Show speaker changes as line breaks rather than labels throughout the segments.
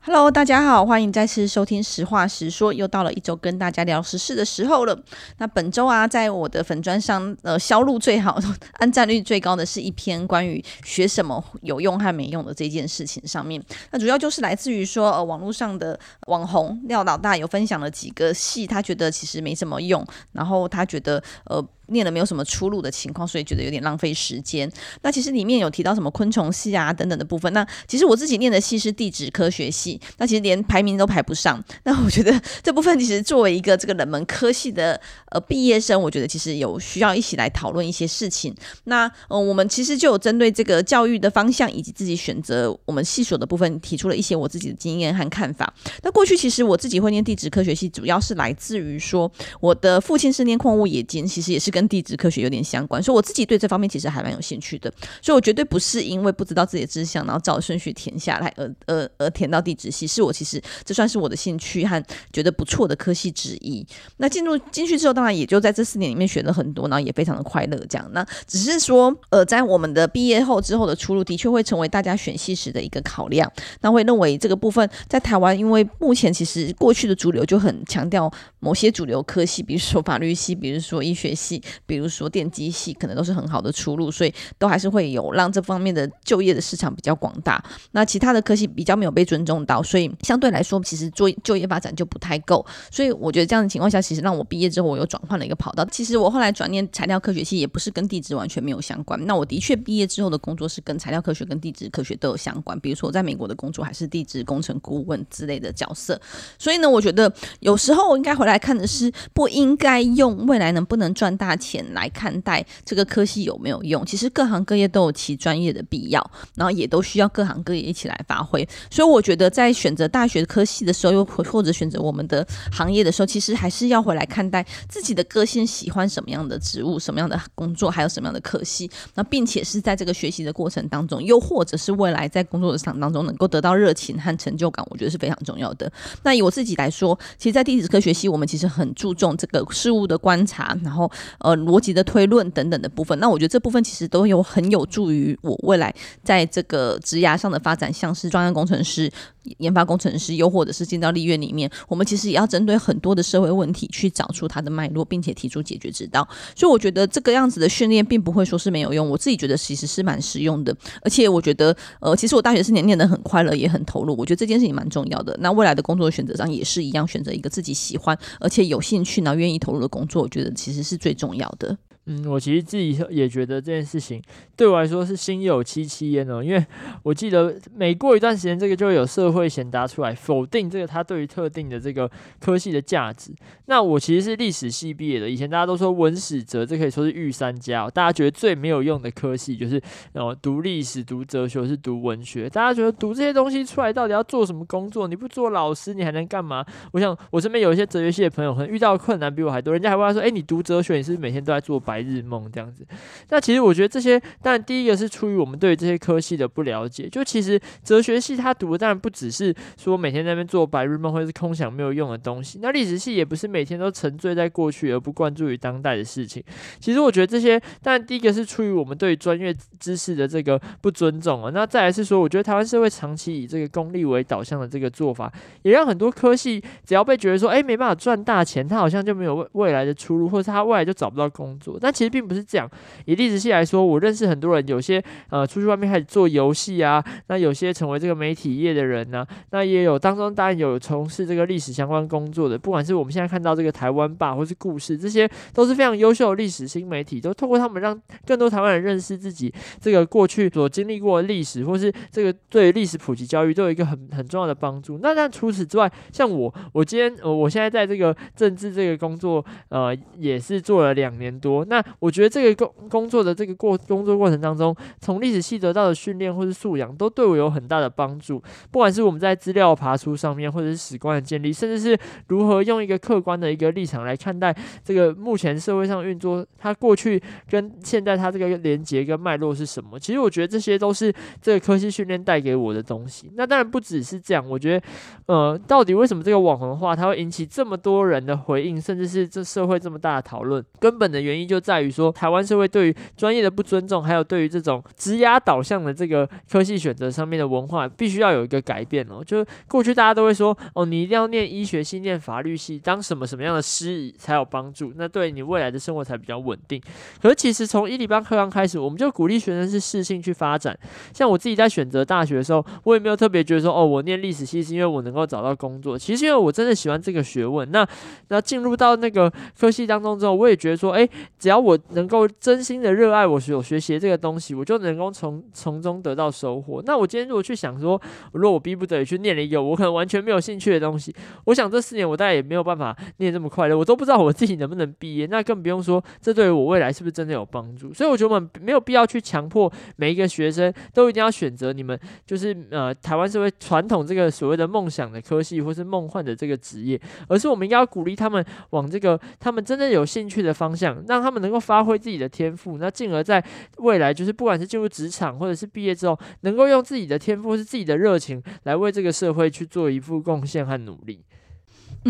Hello，大家好，欢迎再次收听《实话实说》，又到了一周跟大家聊时事的时候了。那本周啊，在我的粉砖上，呃，销路最好、按赞率最高的是一篇关于学什么有用和没用的这件事情上面。那主要就是来自于说，呃，网络上的网红廖老大有分享了几个系，他觉得其实没什么用，然后他觉得，呃。念了没有什么出路的情况，所以觉得有点浪费时间。那其实里面有提到什么昆虫系啊等等的部分。那其实我自己念的系是地质科学系，那其实连排名都排不上。那我觉得这部分其实作为一个这个冷门科系的呃毕业生，我觉得其实有需要一起来讨论一些事情。那嗯、我们其实就有针对这个教育的方向以及自己选择我们系所的部分，提出了一些我自己的经验和看法。那过去其实我自己会念地质科学系，主要是来自于说我的父亲是念矿物冶金，其实也是跟跟地质科学有点相关，所以我自己对这方面其实还蛮有兴趣的，所以我绝对不是因为不知道自己的志向，然后照顺序填下来而而而填到地质系，是我其实这算是我的兴趣和觉得不错的科系之一。那进入进去之后，当然也就在这四年里面学了很多，然后也非常的快乐。这样，那只是说，呃，在我们的毕业后之后的出路，的确会成为大家选系时的一个考量。那会认为这个部分在台湾，因为目前其实过去的主流就很强调某些主流科系，比如说法律系，比如说医学系。比如说电机系可能都是很好的出路，所以都还是会有让这方面的就业的市场比较广大。那其他的科系比较没有被尊重到，所以相对来说，其实做就业发展就不太够。所以我觉得这样的情况下，其实让我毕业之后，我又转换了一个跑道。其实我后来转念材料科学系，也不是跟地质完全没有相关。那我的确毕业之后的工作是跟材料科学跟地质科学都有相关。比如说我在美国的工作还是地质工程顾问之类的角色。所以呢，我觉得有时候我应该回来看的是，不应该用未来能不能赚大钱。来看待这个科系有没有用？其实各行各业都有其专业的必要，然后也都需要各行各业一起来发挥。所以我觉得在选择大学科系的时候，又或者选择我们的行业的时候，其实还是要回来看待自己的个性，喜欢什么样的职务、什么样的工作，还有什么样的科系。那并且是在这个学习的过程当中，又或者是未来在工作的场当中能够得到热情和成就感，我觉得是非常重要的。那以我自己来说，其实，在地质科学系，我们其实很注重这个事物的观察，然后。呃逻辑的推论等等的部分，那我觉得这部分其实都有很有助于我未来在这个职涯上的发展，像是专业工程师、研发工程师，又或者是进到立院里面，我们其实也要针对很多的社会问题去找出它的脉络，并且提出解决之道。所以我觉得这个样子的训练并不会说是没有用，我自己觉得其实是蛮实用的。而且我觉得，呃，其实我大学四年念得很快乐，也很投入，我觉得这件事情蛮重要的。那未来的工作选择上也是一样，选择一个自己喜欢而且有兴趣，然后愿意投入的工作，我觉得其实是最重要的。
嗯，我其实自己也觉得这件事情对我来说是心有戚戚焉哦，因为我记得每过一段时间，这个就会有社会贤达出来否定这个他对于特定的这个科系的价值。那我其实是历史系毕业的，以前大家都说文史哲，这可以说是御三家哦，大家觉得最没有用的科系就是哦，读历史、读哲学是读文学。大家觉得读这些东西出来到底要做什么工作？你不做老师，你还能干嘛？我想我身边有一些哲学系的朋友，可能遇到困难比我还多，人家还问他说：“哎，你读哲学，你是不是每天都在做白？”白日梦这样子，那其实我觉得这些，当然第一个是出于我们对这些科系的不了解。就其实哲学系他读的当然不只是说每天在那边做白日梦或者是空想没有用的东西。那历史系也不是每天都沉醉在过去而不关注于当代的事情。其实我觉得这些，当然第一个是出于我们对专业知识的这个不尊重啊。那再来是说，我觉得台湾社会长期以这个功利为导向的这个做法，也让很多科系只要被觉得说，哎，没办法赚大钱，他好像就没有未未来的出路，或者他未来就找不到工作。但那其实并不是这样。以历史系来说，我认识很多人，有些呃出去外面开始做游戏啊，那有些成为这个媒体业的人呢、那也有当中当然有从事这个历史相关工作的，不管是我们现在看到这个台湾吧，或是故事，这些都是非常优秀的历史新媒体，都透过他们让更多台湾人认识自己这个过去所经历过的历史，或是这个对历史普及教育都有一个很很重要的帮助。那但除此之外，像我，我今天呃我现在在这个政治这个工作呃也是做了两年多。那我觉得这个工工作的这个过工作过程当中，从历史系得到的训练或是素养，都对我有很大的帮助。不管是我们在资料爬出上面，或者是史观的建立，甚至是如何用一个客观的一个立场来看待这个目前社会上运作，它过去跟现在它这个连结跟脉络是什么？其实我觉得这些都是这个科系训练带给我的东西。那当然不只是这样，我觉得呃，到底为什么这个网红化它会引起这么多人的回应，甚至是这社会这么大的讨论？根本的原因就就在于说，台湾社会对于专业的不尊重，还有对于这种职涯导向的这个科系选择上面的文化，必须要有一个改变哦。就是过去大家都会说，哦，你一定要念医学系、念法律系，当什么什么样的师才有帮助，那对你未来的生活才比较稳定。可是其实从一零八课纲开始，我们就鼓励学生是适性去发展。像我自己在选择大学的时候，我也没有特别觉得说，哦，我念历史系是因为我能够找到工作。其实因为我真的喜欢这个学问。那那进入到那个科系当中之后，我也觉得说，诶，只要我能够真心的热爱我所学习的这个东西，我就能够从从中得到收获。那我今天如果去想说，如果我逼不得已去念了一个我可能完全没有兴趣的东西，我想这四年我大概也没有办法念这么快乐，我都不知道我自己能不能毕业。那更不用说这对于我未来是不是真的有帮助。所以我觉得我们没有必要去强迫每一个学生都一定要选择你们就是呃台湾社会传统这个所谓的梦想的科系或是梦幻的这个职业，而是我们应该要鼓励他们往这个他们真正有兴趣的方向，让他们能够发挥自己的天赋，那进而在未来就是不管是进入职场或者是毕业之后，能够用自己的天赋是自己的热情来为这个社会去做一副贡献和努力。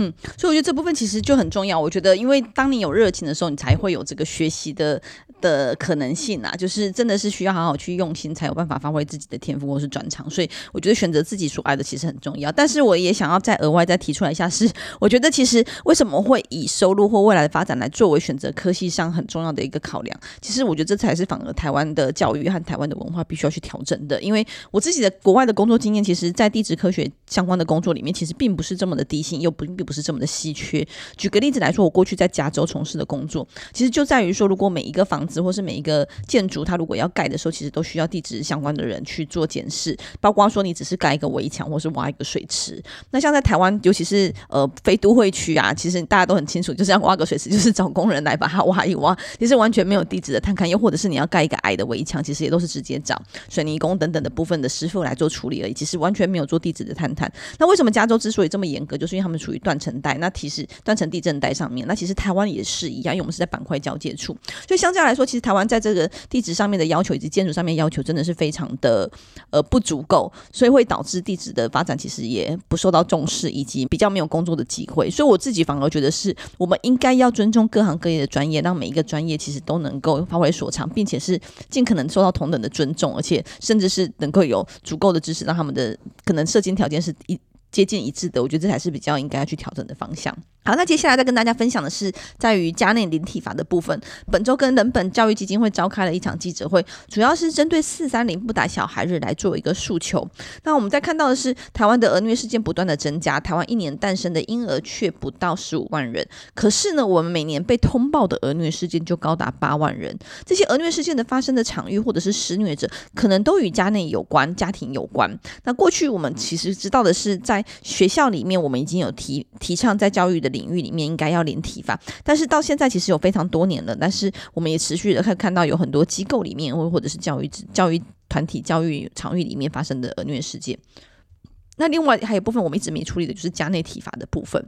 嗯，所以我觉得这部分其实就很重要。我觉得，因为当你有热情的时候，你才会有这个学习的的可能性啊。就是真的是需要好好去用心，才有办法发挥自己的天赋或是专长。所以我觉得选择自己所爱的其实很重要。但是我也想要再额外再提出来一下，是我觉得其实为什么会以收入或未来的发展来作为选择科系上很重要的一个考量？其实我觉得这才是反而台湾的教育和台湾的文化必须要去调整的。因为我自己的国外的工作经验，其实在地质科学相关的工作里面，其实并不是这么的低薪，又不。不是这么的稀缺。举个例子来说，我过去在加州从事的工作，其实就在于说，如果每一个房子或是每一个建筑，它如果要盖的时候，其实都需要地质相关的人去做检视，包括说你只是盖一个围墙或是挖一个水池。那像在台湾，尤其是呃非都会区啊，其实大家都很清楚，就是要挖个水池，就是找工人来把它挖一挖，其实完全没有地质的探勘，又或者是你要盖一个矮的围墙，其实也都是直接找水泥工等等的部分的师傅来做处理而已，其实完全没有做地质的探探。那为什么加州之所以这么严格，就是因为他们处于断层带，那其实断层地震带上面，那其实台湾也是一样，因为我们是在板块交界处，所以相较来说，其实台湾在这个地质上面的要求以及建筑上面要求真的是非常的呃不足够，所以会导致地质的发展其实也不受到重视，以及比较没有工作的机会。所以我自己反而觉得是我们应该要尊重各行各业的专业，让每一个专业其实都能够发挥所长，并且是尽可能受到同等的尊重，而且甚至是能够有足够的知识，让他们的可能社经条件是一。接近一致的，我觉得这才是比较应该要去调整的方向。好，那接下来再跟大家分享的是，在于家内零体罚的部分。本周跟人本教育基金会召开了一场记者会，主要是针对四三零不打小孩日来做一个诉求。那我们在看到的是，台湾的儿虐事件不断的增加，台湾一年诞生的婴儿却不到十五万人。可是呢，我们每年被通报的儿虐事件就高达八万人。这些儿虐事件的发生的场域或者是施虐者，可能都与家内有关、家庭有关。那过去我们其实知道的是，在学校里面，我们已经有提提倡在教育的领域里面应该要连体罚，但是到现在其实有非常多年了，但是我们也持续的看看到有很多机构里面或或者是教育教育团体、教育场域里面发生的儿虐事件。那另外还有部分我们一直没处理的就是家内体罚的部分。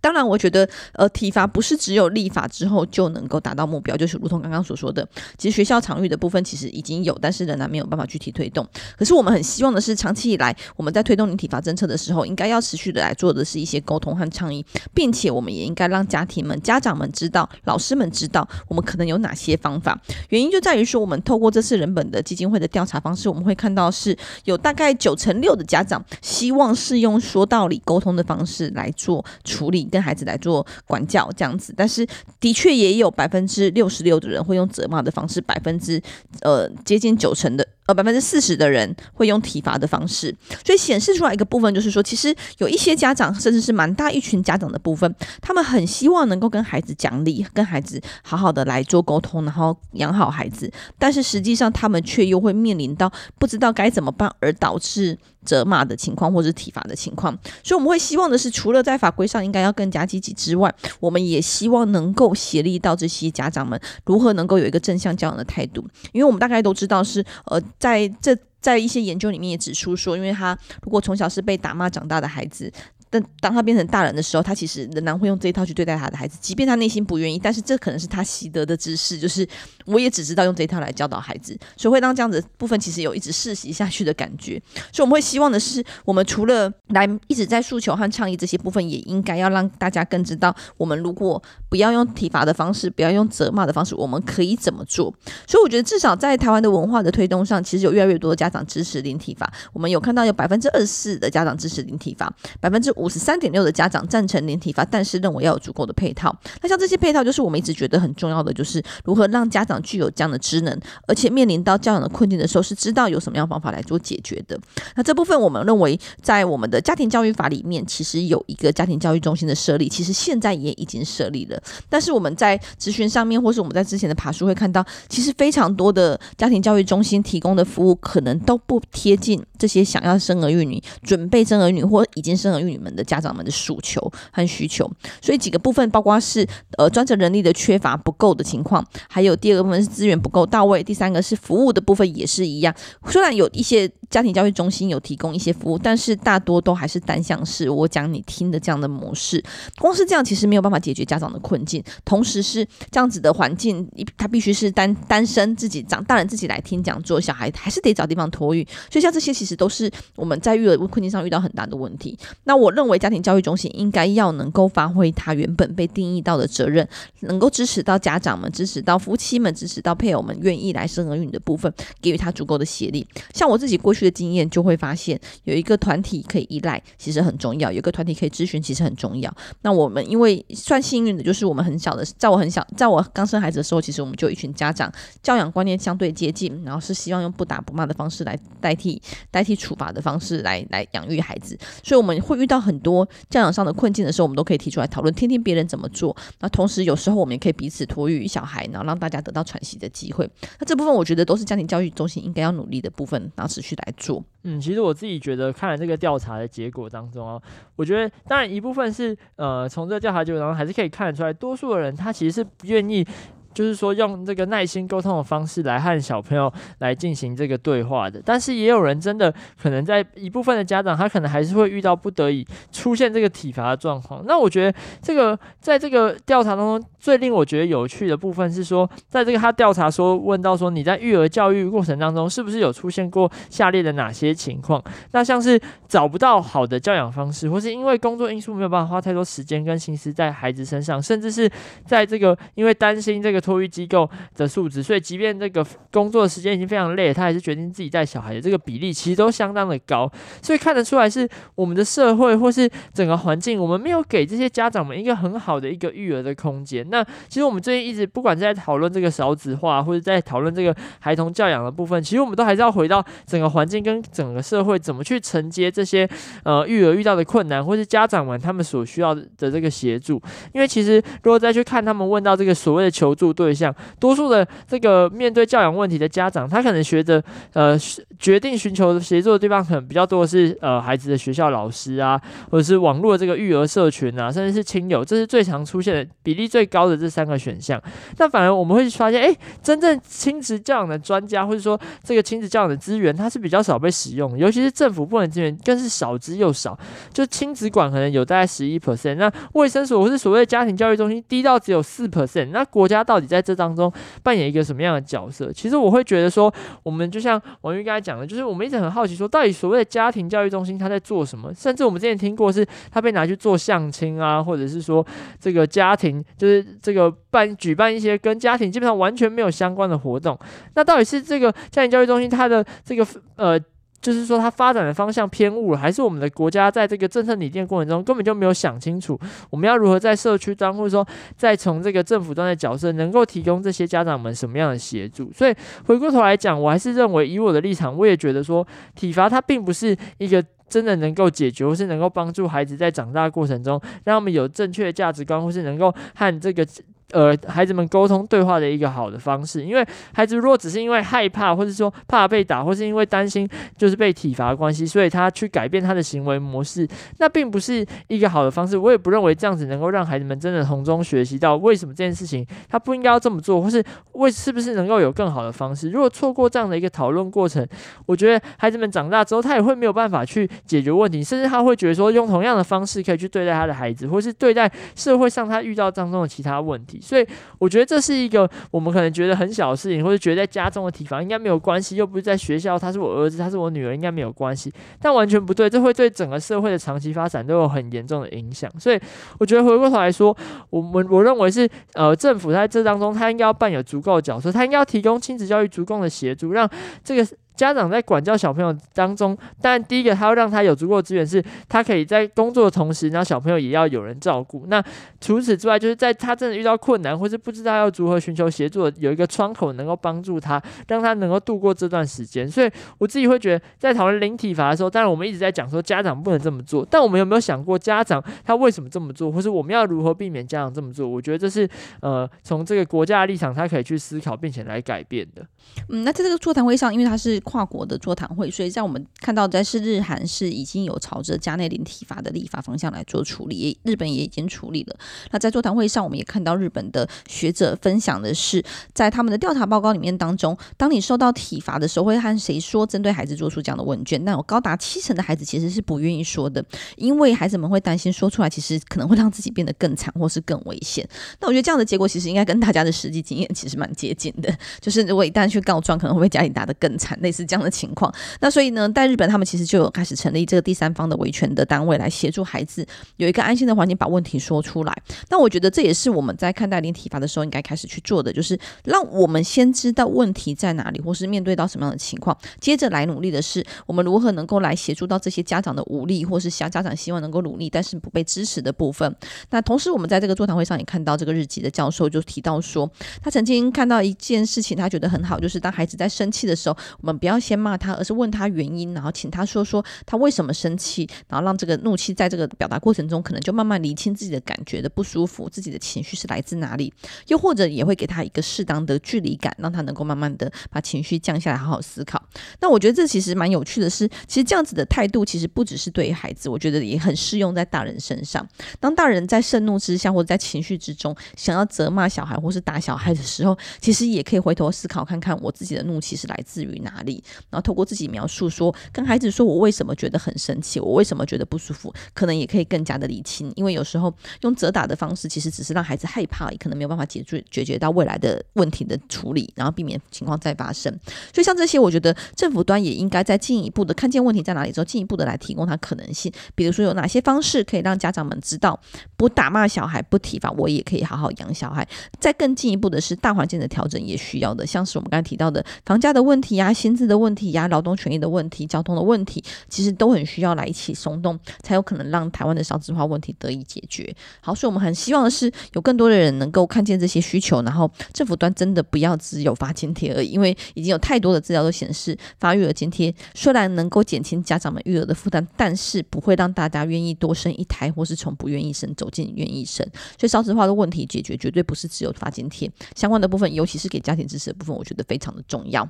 当然，我觉得，呃，体罚不是只有立法之后就能够达到目标，就是如同刚刚所说的，其实学校场域的部分其实已经有，但是仍然没有办法具体推动。可是我们很希望的是，长期以来我们在推动零体罚政策的时候，应该要持续的来做的是一些沟通和倡议，并且我们也应该让家庭们、家长们知道，老师们知道，我们可能有哪些方法。原因就在于说，我们透过这次人本的基金会的调查方式，我们会看到是有大概九成六的家长希望是用说道理沟通的方式来做处理。跟孩子来做管教这样子，但是的确也有百分之六十六的人会用责骂的方式，百分之呃接近九成的呃百分之四十的人会用体罚的方式，所以显示出来一个部分就是说，其实有一些家长，甚至是蛮大一群家长的部分，他们很希望能够跟孩子讲理，跟孩子好好的来做沟通，然后养好孩子，但是实际上他们却又会面临到不知道该怎么办，而导致。责骂的情况或者是体罚的情况，所以我们会希望的是，除了在法规上应该要更加积极之外，我们也希望能够协力到这些家长们如何能够有一个正向教养的态度，因为我们大概都知道是呃，在这在一些研究里面也指出说，因为他如果从小是被打骂长大的孩子。但当他变成大人的时候，他其实仍然会用这一套去对待他的孩子，即便他内心不愿意，但是这可能是他习得的知识，就是我也只知道用这一套来教导孩子，所以会让这样子部分其实有一直世袭下去的感觉。所以我们会希望的是，我们除了来一直在诉求和倡议这些部分，也应该要让大家更知道，我们如果不要用体罚的方式，不要用责骂的方式，我们可以怎么做？所以我觉得至少在台湾的文化的推动上，其实有越来越多的家长支持零体罚。我们有看到有百分之二十四的家长支持零体罚，百分之五十三点六的家长赞成零体罚，但是认为要有足够的配套。那像这些配套，就是我们一直觉得很重要的，就是如何让家长具有这样的职能，而且面临到教养的困境的时候，是知道有什么样方法来做解决的。那这部分我们认为，在我们的家庭教育法里面，其实有一个家庭教育中心的设立，其实现在也已经设立了。但是我们在咨询上面，或是我们在之前的爬书会看到，其实非常多的家庭教育中心提供的服务，可能都不贴近这些想要生儿育女、准备生儿女或已经生儿育女们的家长们的诉求和需求。所以几个部分，包括是呃专责人力的缺乏不够的情况，还有第二个部分是资源不够到位，第三个是服务的部分也是一样。虽然有一些家庭教育中心有提供一些服务，但是大多都还是单向式，我讲你听的这样的模式。光是这样，其实没有办法解决家长的困境。同时是这样子的环境，他必须是单单身自己长大人自己来听讲座，小孩还是得找地方托育。所以像这些其实都是我们在育儿困境上遇到很大的问题。那我认认为家庭教育中心应该要能够发挥他原本被定义到的责任，能够支持到家长们，支持到夫妻们，支持到配偶们愿意来生儿育女的部分，给予他足够的协力。像我自己过去的经验就会发现，有一个团体可以依赖，其实很重要；有一个团体可以咨询，其实很重要。那我们因为算幸运的，就是我们很小的，在我很小，在我刚生孩子的时候，其实我们就有一群家长教养观念相对接近，然后是希望用不打不骂的方式来代替代替处罚的方式来来养育孩子。所以我们会遇到很很多教养上的困境的时候，我们都可以提出来讨论，听听别人怎么做。那同时有时候我们也可以彼此托育小孩，然后让大家得到喘息的机会。那这部分我觉得都是家庭教育中心应该要努力的部分，然后持续来做。
嗯，其实我自己觉得，看了这个调查的结果当中啊，我觉得当然一部分是呃，从这个调查结果当中还是可以看得出来，多数的人他其实是不愿意。就是说，用这个耐心沟通的方式来和小朋友来进行这个对话的，但是也有人真的可能在一部分的家长，他可能还是会遇到不得已出现这个体罚的状况。那我觉得这个在这个调查当中，最令我觉得有趣的部分是说，在这个他调查说问到说，你在育儿教育过程当中，是不是有出现过下列的哪些情况？那像是找不到好的教养方式，或是因为工作因素没有办法花太多时间跟心思在孩子身上，甚至是在这个因为担心这个。托育机构的素质，所以即便这个工作时间已经非常累，他还是决定自己带小孩的这个比例其实都相当的高，所以看得出来是我们的社会或是整个环境，我们没有给这些家长们一个很好的一个育儿的空间。那其实我们最近一直不管是在讨论这个少子化，或者在讨论这个孩童教养的部分，其实我们都还是要回到整个环境跟整个社会怎么去承接这些呃育儿遇到的困难，或是家长们他们所需要的这个协助。因为其实如果再去看他们问到这个所谓的求助。对象，多数的这个面对教养问题的家长，他可能学着呃决定寻求协助的地方，可能比较多的是呃孩子的学校老师啊，或者是网络这个育儿社群啊，甚至是亲友，这是最常出现的比例最高的这三个选项。但反而我们会发现，哎，真正亲子教养的专家，或者说这个亲子教养的资源，它是比较少被使用，尤其是政府部门资源更是少之又少。就亲子馆可能有大概十一 percent，那卫生所或是所谓的家庭教育中心低到只有四 percent，那国家到到底在这当中扮演一个什么样的角色？其实我会觉得说，我们就像王玉刚才讲的，就是我们一直很好奇说，到底所谓的家庭教育中心他在做什么？甚至我们之前听过是，他被拿去做相亲啊，或者是说这个家庭就是这个办举办一些跟家庭基本上完全没有相关的活动。那到底是这个家庭教育中心它的这个呃？就是说，它发展的方向偏误了，还是我们的国家在这个政策拟定过程中根本就没有想清楚，我们要如何在社区端，或者说再从这个政府端的角色，能够提供这些家长们什么样的协助？所以回过头来讲，我还是认为，以我的立场，我也觉得说，体罚它并不是一个真的能够解决，或是能够帮助孩子在长大过程中，让他们有正确的价值观，或是能够和这个。呃孩子们沟通对话的一个好的方式。因为孩子如果只是因为害怕，或者说怕被打，或是因为担心就是被体罚关系，所以他去改变他的行为模式，那并不是一个好的方式。我也不认为这样子能够让孩子们真的从中学习到为什么这件事情他不应该要这么做，或是为是不是能够有更好的方式。如果错过这样的一个讨论过程，我觉得孩子们长大之后，他也会没有办法去解决问题，甚至他会觉得说，用同样的方式可以去对待他的孩子，或是对待社会上他遇到当中的其他问题。所以，我觉得这是一个我们可能觉得很小的事情，或者觉得在家中的体罚应该没有关系，又不是在学校，他是我儿子，他是我女儿，应该没有关系。但完全不对，这会对整个社会的长期发展都有很严重的影响。所以，我觉得回过头来说，我们我认为是呃，政府在这当中，他应该要扮演足够的角色，他应该要提供亲子教育足够的协助，让这个。家长在管教小朋友当中，当然第一个他要让他有足够的资源，是他可以在工作的同时，然后小朋友也要有人照顾。那除此之外，就是在他真的遇到困难或是不知道要如何寻求协助，有一个窗口能够帮助他，让他能够度过这段时间。所以我自己会觉得，在讨论零体罚的时候，当然我们一直在讲说家长不能这么做，但我们有没有想过家长他为什么这么做，或是我们要如何避免家长这么做？我觉得这是呃从这个国家的立场，他可以去思考并且来改变的。
嗯，那在这个座谈会上，因为他是。跨国的座谈会，所以在我们看到，在是日韩是已经有朝着加内林体罚的立法方向来做处理，日本也已经处理了。那在座谈会上，我们也看到日本的学者分享的是，在他们的调查报告里面当中，当你受到体罚的时候，会和谁说？针对孩子做出这样的问卷，那有高达七成的孩子其实是不愿意说的，因为孩子们会担心说出来，其实可能会让自己变得更惨或是更危险。那我觉得这样的结果其实应该跟大家的实际经验其实蛮接近的，就是如果一旦去告状，可能会被家里打得更惨，类似。是这样的情况，那所以呢，在日本他们其实就有开始成立这个第三方的维权的单位来协助孩子有一个安心的环境，把问题说出来。那我觉得这也是我们在看待零体罚的时候应该开始去做的，就是让我们先知道问题在哪里，或是面对到什么样的情况，接着来努力的是我们如何能够来协助到这些家长的无力，或是小家长希望能够努力但是不被支持的部分。那同时，我们在这个座谈会上也看到这个日籍的教授就提到说，他曾经看到一件事情，他觉得很好，就是当孩子在生气的时候，我们不要先骂他，而是问他原因，然后请他说说他为什么生气，然后让这个怒气在这个表达过程中，可能就慢慢厘清自己的感觉的不舒服，自己的情绪是来自哪里，又或者也会给他一个适当的距离感，让他能够慢慢的把情绪降下来，好好思考。那我觉得这其实蛮有趣的是，其实这样子的态度其实不只是对于孩子，我觉得也很适用在大人身上。当大人在盛怒之下，或者在情绪之中，想要责骂小孩或是打小孩的时候，其实也可以回头思考看看，我自己的怒气是来自于哪里，然后透过自己描述说，跟孩子说我为什么觉得很生气，我为什么觉得不舒服，可能也可以更加的理清。因为有时候用责打的方式，其实只是让孩子害怕，也可能没有办法解决解决到未来的问题的处理，然后避免情况再发生。所以像这些，我觉得政府端也应该再进一步的看见问题在哪里之后，进一步的来提供它可能性。比如说有哪些方式可以让家长们知道，不打骂小孩，不体罚，我也可以好好养小孩。再更进一步的是大环境的调整也需要的，像是我们刚才提到的房价的问题呀、薪的问题呀、劳动权益的问题、交通的问题，其实都很需要来一起松动，才有可能让台湾的少子化问题得以解决。好，所以我们很希望的是有更多的人能够看见这些需求，然后政府端真的不要只有发津贴而已，因为已经有太多的资料都显示，发育儿津贴虽然能够减轻家长们育儿的负担，但是不会让大家愿意多生一胎，或是从不愿意生走进愿意生。所以少子化的问题解决绝对不是只有发津贴相关的部分，尤其是给家庭支持的部分，我觉得非常的重要。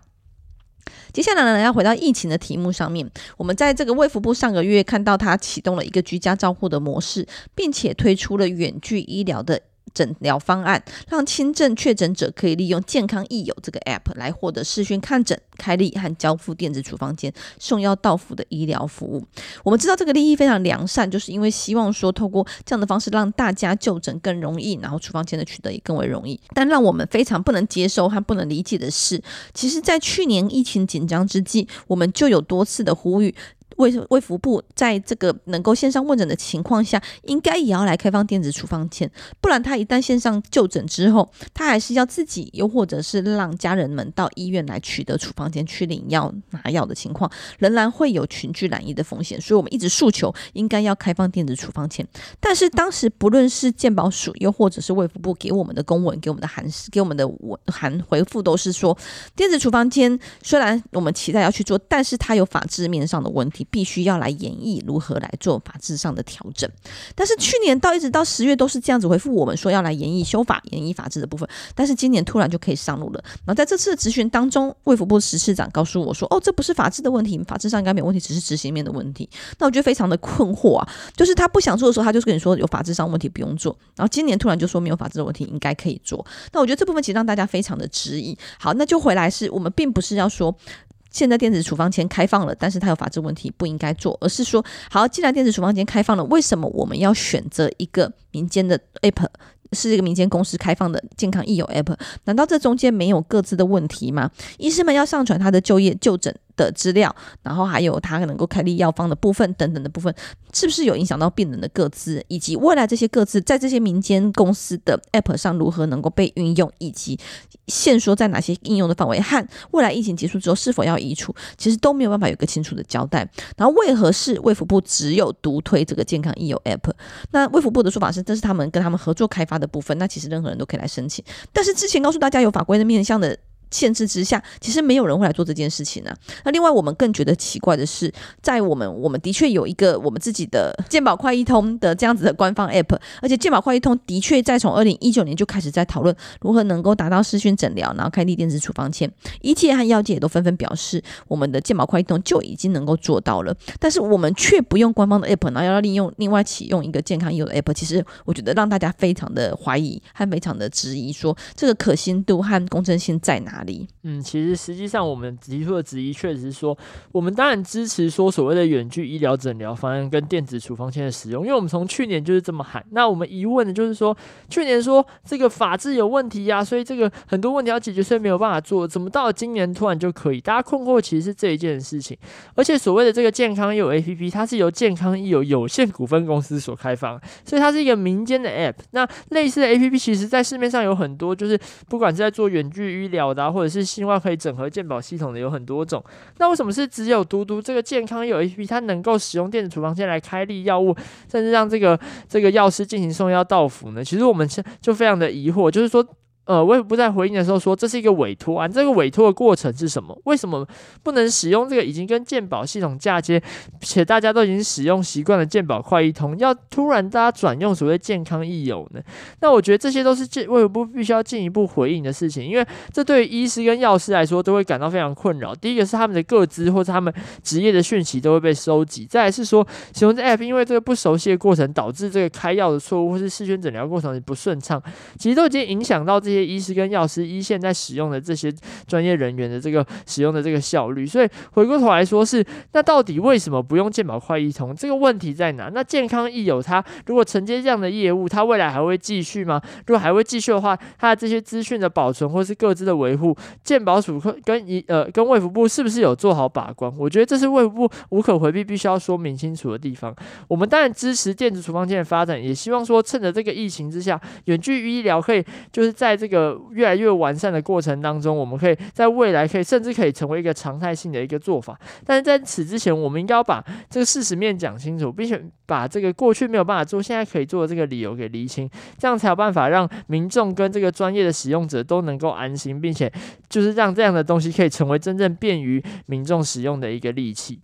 接下来呢，要回到疫情的题目上面。我们在这个卫福部上个月看到，它启动了一个居家照护的模式，并且推出了远距医疗的。诊疗方案让轻症确诊者可以利用健康益友这个 App 来获得视讯看诊、开立和交付电子处方箋、送药到府的医疗服务。我们知道这个利益非常良善，就是因为希望说透过这样的方式让大家就诊更容易，然后处方箋的取得也更为容易。但让我们非常不能接受和不能理解的是，其实，在去年疫情紧张之际，我们就有多次的呼吁。卫卫福部在这个能够线上问诊的情况下，应该也要来开放电子处方签，不然他一旦线上就诊之后，他还是要自己，又或者是让家人们到医院来取得处方签去领药拿药的情况，仍然会有群聚染疫的风险。所以我们一直诉求应该要开放电子处方签，但是当时不论是健保署，又或者是卫福部给我们的公文、给我们的函、给我们的文函回复，都是说电子处方签虽然我们期待要去做，但是它有法制面上的问题。必须要来演绎如何来做法制上的调整。但是去年到一直到十月都是这样子回复我们说要来演绎修法、演绎法制的部分，但是今年突然就可以上路了。然后在这次的质询当中，卫福部时事长告诉我说：“哦，这不是法制的问题，法制上应该没有问题，只是执行面的问题。”那我觉得非常的困惑啊，就是他不想做的时候，他就是跟你说有法制上问题不用做，然后今年突然就说没有法制的问题应该可以做。那我觉得这部分其实让大家非常的质疑。好，那就回来是我们并不是要说。现在电子处方签开放了，但是它有法制问题，不应该做，而是说，好，既然电子处方签开放了，为什么我们要选择一个民间的 app？是一个民间公司开放的健康益友 app？难道这中间没有各自的问题吗？医师们要上传他的就业就诊的资料，然后还有他能够开立药方的部分等等的部分，是不是有影响到病人的个资，以及未来这些个资在这些民间公司的 App 上如何能够被运用，以及限缩在哪些应用的范围和未来疫情结束之后是否要移除，其实都没有办法有个清楚的交代。然后为何是卫福部只有独推这个健康益友 App？那卫福部的说法是，这是他们跟他们合作开发的部分，那其实任何人都可以来申请。但是之前告诉大家有法规的面向的。限制之下，其实没有人会来做这件事情呢、啊。那另外，我们更觉得奇怪的是，在我们我们的确有一个我们自己的健保快易通的这样子的官方 App，而且健保快易通的确在从二零一九年就开始在讨论如何能够达到视讯诊疗，然后开立电子处方签。医界和药界也都纷纷表示，我们的健保快易通就已经能够做到了，但是我们却不用官方的 App，然后要利用另外启用一个健康益友的 App。其实我觉得让大家非常的怀疑和非常的质疑，说这个可信度和公正性在哪？
嗯，其实实际上我们提出的质疑确实是说，我们当然支持说所谓的远距医疗诊疗方案跟电子处方签的使用，因为我们从去年就是这么喊。那我们疑问的就是说，去年说这个法制有问题呀、啊，所以这个很多问题要解决，所以没有办法做，怎么到了今年突然就可以？大家困惑其实是这一件事情。而且所谓的这个健康益友 APP，它是由健康医友有限股份公司所开发，所以它是一个民间的 App。那类似的 APP，其实在市面上有很多，就是不管是在做远距医疗的、或者是希望可以整合健保系统的有很多种，那为什么是只有独独这个健康有 APP 它能够使用电子处方笺来开立药物，甚至让这个这个药师进行送药到府呢？其实我们就非常的疑惑，就是说。呃，卫福部在回应的时候说，这是一个委托案，这个委托的过程是什么？为什么不能使用这个已经跟健保系统嫁接，且大家都已经使用习惯了健保快易通，要突然大家转用所谓健康益友呢？那我觉得这些都是卫福部必须要进一步回应的事情，因为这对医师跟药师来说都会感到非常困扰。第一个是他们的个资或者他们职业的讯息都会被收集，再来是说使用这 app，因为这个不熟悉的过程导致这个开药的错误或是视讯诊疗过程不顺畅，其实都已经影响到这这些。医师跟药师一线在使用的这些专业人员的这个使用的这个效率，所以回过头来说是，那到底为什么不用健保快医通？这个问题在哪？那健康益友它如果承接这样的业务，它未来还会继续吗？如果还会继续的话，它的这些资讯的保存或是各自的维护，健保署跟一呃跟卫福部是不是有做好把关？我觉得这是卫福部无可回避，必须要说明清楚的地方。我们当然支持电子处方签的发展，也希望说趁着这个疫情之下，远距医疗可以就是在这个。越来越完善的过程当中，我们可以在未来可以甚至可以成为一个常态性的一个做法。但是在此之前，我们应该要把这个事实面讲清楚，并且把这个过去没有办法做，现在可以做的这个理由给厘清，这样才有办法让民众跟这个专业的使用者都能够安心，并且就是让这样的东西可以成为真正便于民众使用的一个利器。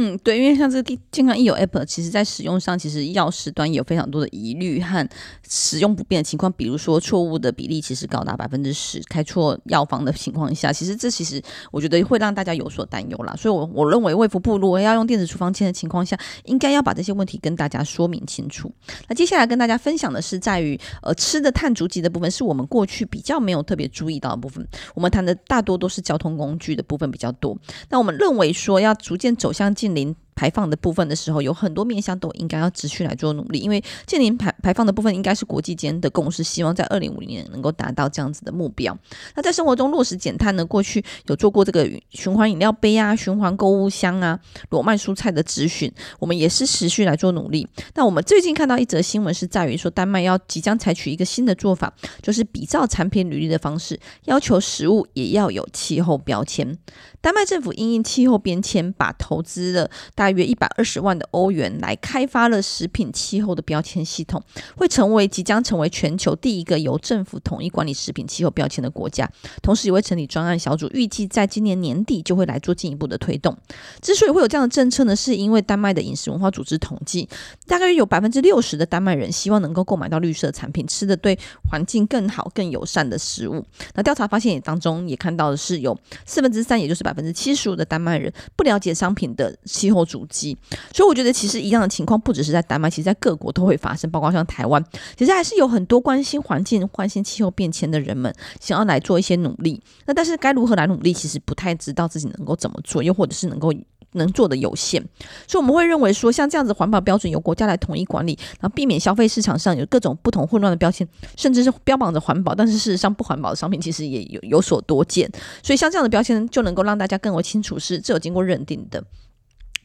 嗯，对，因为像这个健康益友 App，其实在使用上，其实药师端也有非常多的疑虑和使用不便的情况，比如说错误的比例其实高达百分之十，开错药方的情况下，其实这其实我觉得会让大家有所担忧啦。所以我，我认为卫福部如果要用电子处方签的情况下，应该要把这些问题跟大家说明清楚。那接下来跟大家分享的是在于呃吃的碳足迹的部分，是我们过去比较没有特别注意到的部分。我们谈的大多都是交通工具的部分比较多。那我们认为说要逐渐走向健近零排放的部分的时候，有很多面向都应该要持续来做努力，因为近零排排放的部分应该是国际间的共识，希望在二零五零年能够达到这样子的目标。那在生活中落实减碳呢？过去有做过这个循环饮料杯啊、循环购物箱啊、裸卖蔬菜的咨询，我们也是持续来做努力。那我们最近看到一则新闻，是在于说丹麦要即将采取一个新的做法，就是比照产品履历的方式，要求食物也要有气候标签。丹麦政府因应气候变迁，把投资的大大约一百二十万的欧元来开发了食品气候的标签系统，会成为即将成为全球第一个由政府统一管理食品气候标签的国家。同时也会成立专案小组，预计在今年年底就会来做进一步的推动。之所以会有这样的政策呢，是因为丹麦的饮食文化组织统计，大概有百分之六十的丹麦人希望能够购买到绿色产品，吃的对环境更好、更友善的食物。那调查发现也当中也看到的是，有四分之三，也就是百分之七十五的丹麦人不了解商品的气候足迹。所以我觉得，其实一样的情况不只是在丹麦，其实在各国都会发生，包括像台湾，其实还是有很多关心环境、关心气候变迁的人们想要来做一些努力。那但是该如何来努力，其实不太知道自己能够怎么做，又或者是能够。能做的有限，所以我们会认为说，像这样子环保标准由国家来统一管理，然后避免消费市场上有各种不同混乱的标签，甚至是标榜着环保，但是事实上不环保的商品其实也有有所多见。所以像这样的标签就能够让大家更为清楚，是这有经过认定的。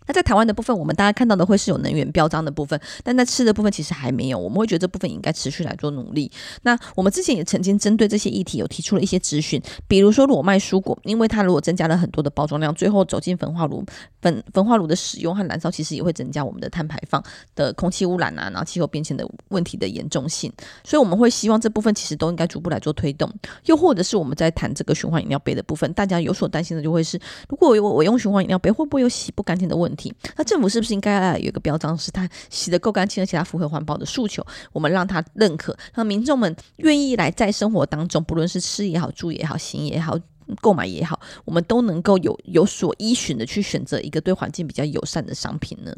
那在台湾的部分，我们大家看到的会是有能源标章的部分，但在吃的部分其实还没有。我们会觉得这部分应该持续来做努力。那我们之前也曾经针对这些议题有提出了一些咨询，比如说裸麦蔬果，因为它如果增加了很多的包装量，最后走进焚化炉，焚焚化炉的使用和燃烧其实也会增加我们的碳排放的空气污染啊，然后气候变迁的问题的严重性。所以我们会希望这部分其实都应该逐步来做推动。又或者是我们在谈这个循环饮料杯的部分，大家有所担心的就会是，如果我我用循环饮料杯，会不会有洗不干净的问题？那政府是不是应该有一个标章，是它洗得够干净，而且它符合环保的诉求？我们让它认可，让民众们愿意来在生活当中，不论是吃也好、住也好、行也好、购买也好，我们都能够有有所依循的去选择一个对环境比较友善的商品呢？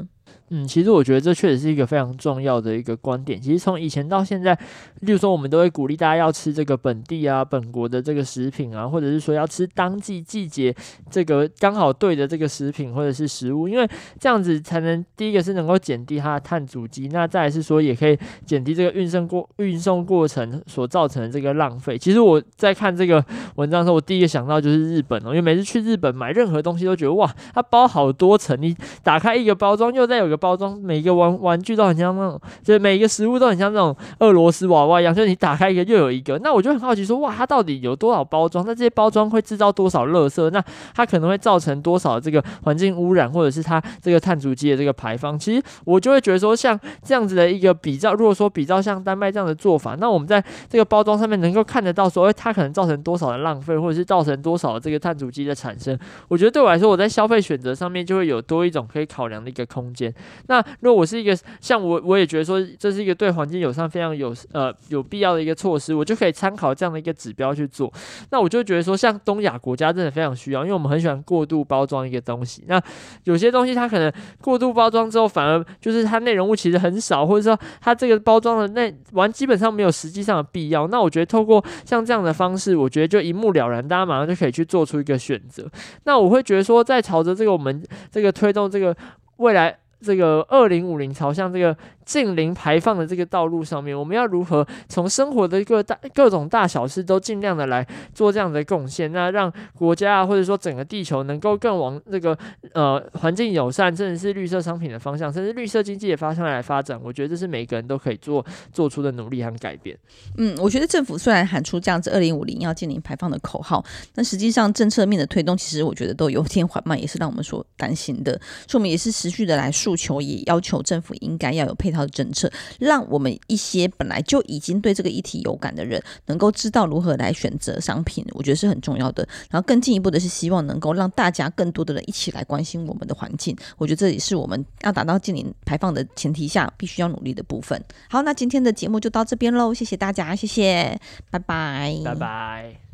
嗯，其实我觉得这确实是一个非常重要的一个观点。其实从以前到现在，例如说我们都会鼓励大家要吃这个本地啊、本国的这个食品啊，或者是说要吃当季季节这个刚好对的这个食品或者是食物，因为这样子才能第一个是能够减低它的碳足迹，那再来是说也可以减低这个运送过运送过程所造成的这个浪费。其实我在看这个文章的时候，我第一个想到就是日本哦，因为每次去日本买任何东西都觉得哇，它包好多层，你打开一个包装又在再有个。包装每一个玩玩具都很像那种，就是每一个食物都很像那种俄罗斯娃娃一样，就是你打开一个又有一个。那我就很好奇说，哇，它到底有多少包装？那这些包装会制造多少垃圾？那它可能会造成多少这个环境污染，或者是它这个碳足迹的这个排放？其实我就会觉得说，像这样子的一个比较，如果说比较像丹麦这样的做法，那我们在这个包装上面能够看得到说，它可能造成多少的浪费，或者是造成多少的这个碳足迹的产生？我觉得对我来说，我在消费选择上面就会有多一种可以考量的一个空间。那如果我是一个像我，我也觉得说这是一个对环境友善非常有呃有必要的一个措施，我就可以参考这样的一个指标去做。那我就觉得说，像东亚国家真的非常需要，因为我们很喜欢过度包装一个东西。那有些东西它可能过度包装之后，反而就是它内容物其实很少，或者说它这个包装的内完基本上没有实际上的必要。那我觉得透过像这样的方式，我觉得就一目了然，大家马上就可以去做出一个选择。那我会觉得说，在朝着这个我们这个推动这个未来。这个二零五零朝向这个净零排放的这个道路上面，我们要如何从生活的各大各种大小事都尽量的来做这样的贡献？那让国家啊，或者说整个地球能够更往这个呃环境友善，甚至是绿色商品的方向，甚至绿色经济的方向来发展。我觉得这是每个人都可以做做出的努力和改变。
嗯，我觉得政府虽然喊出这样子二零五零要净零排放的口号，但实际上政策面的推动，其实我觉得都有点缓慢，也是让我们所担心的。所以，我们也是持续的来求，也要求政府应该要有配套的政策，让我们一些本来就已经对这个议题有感的人，能够知道如何来选择商品，我觉得是很重要的。然后更进一步的是，希望能够让大家更多的人一起来关心我们的环境。我觉得这也是我们要达到净零排放的前提下，必须要努力的部分。好，那今天的节目就到这边喽，谢谢大家，谢谢，拜拜，
拜拜。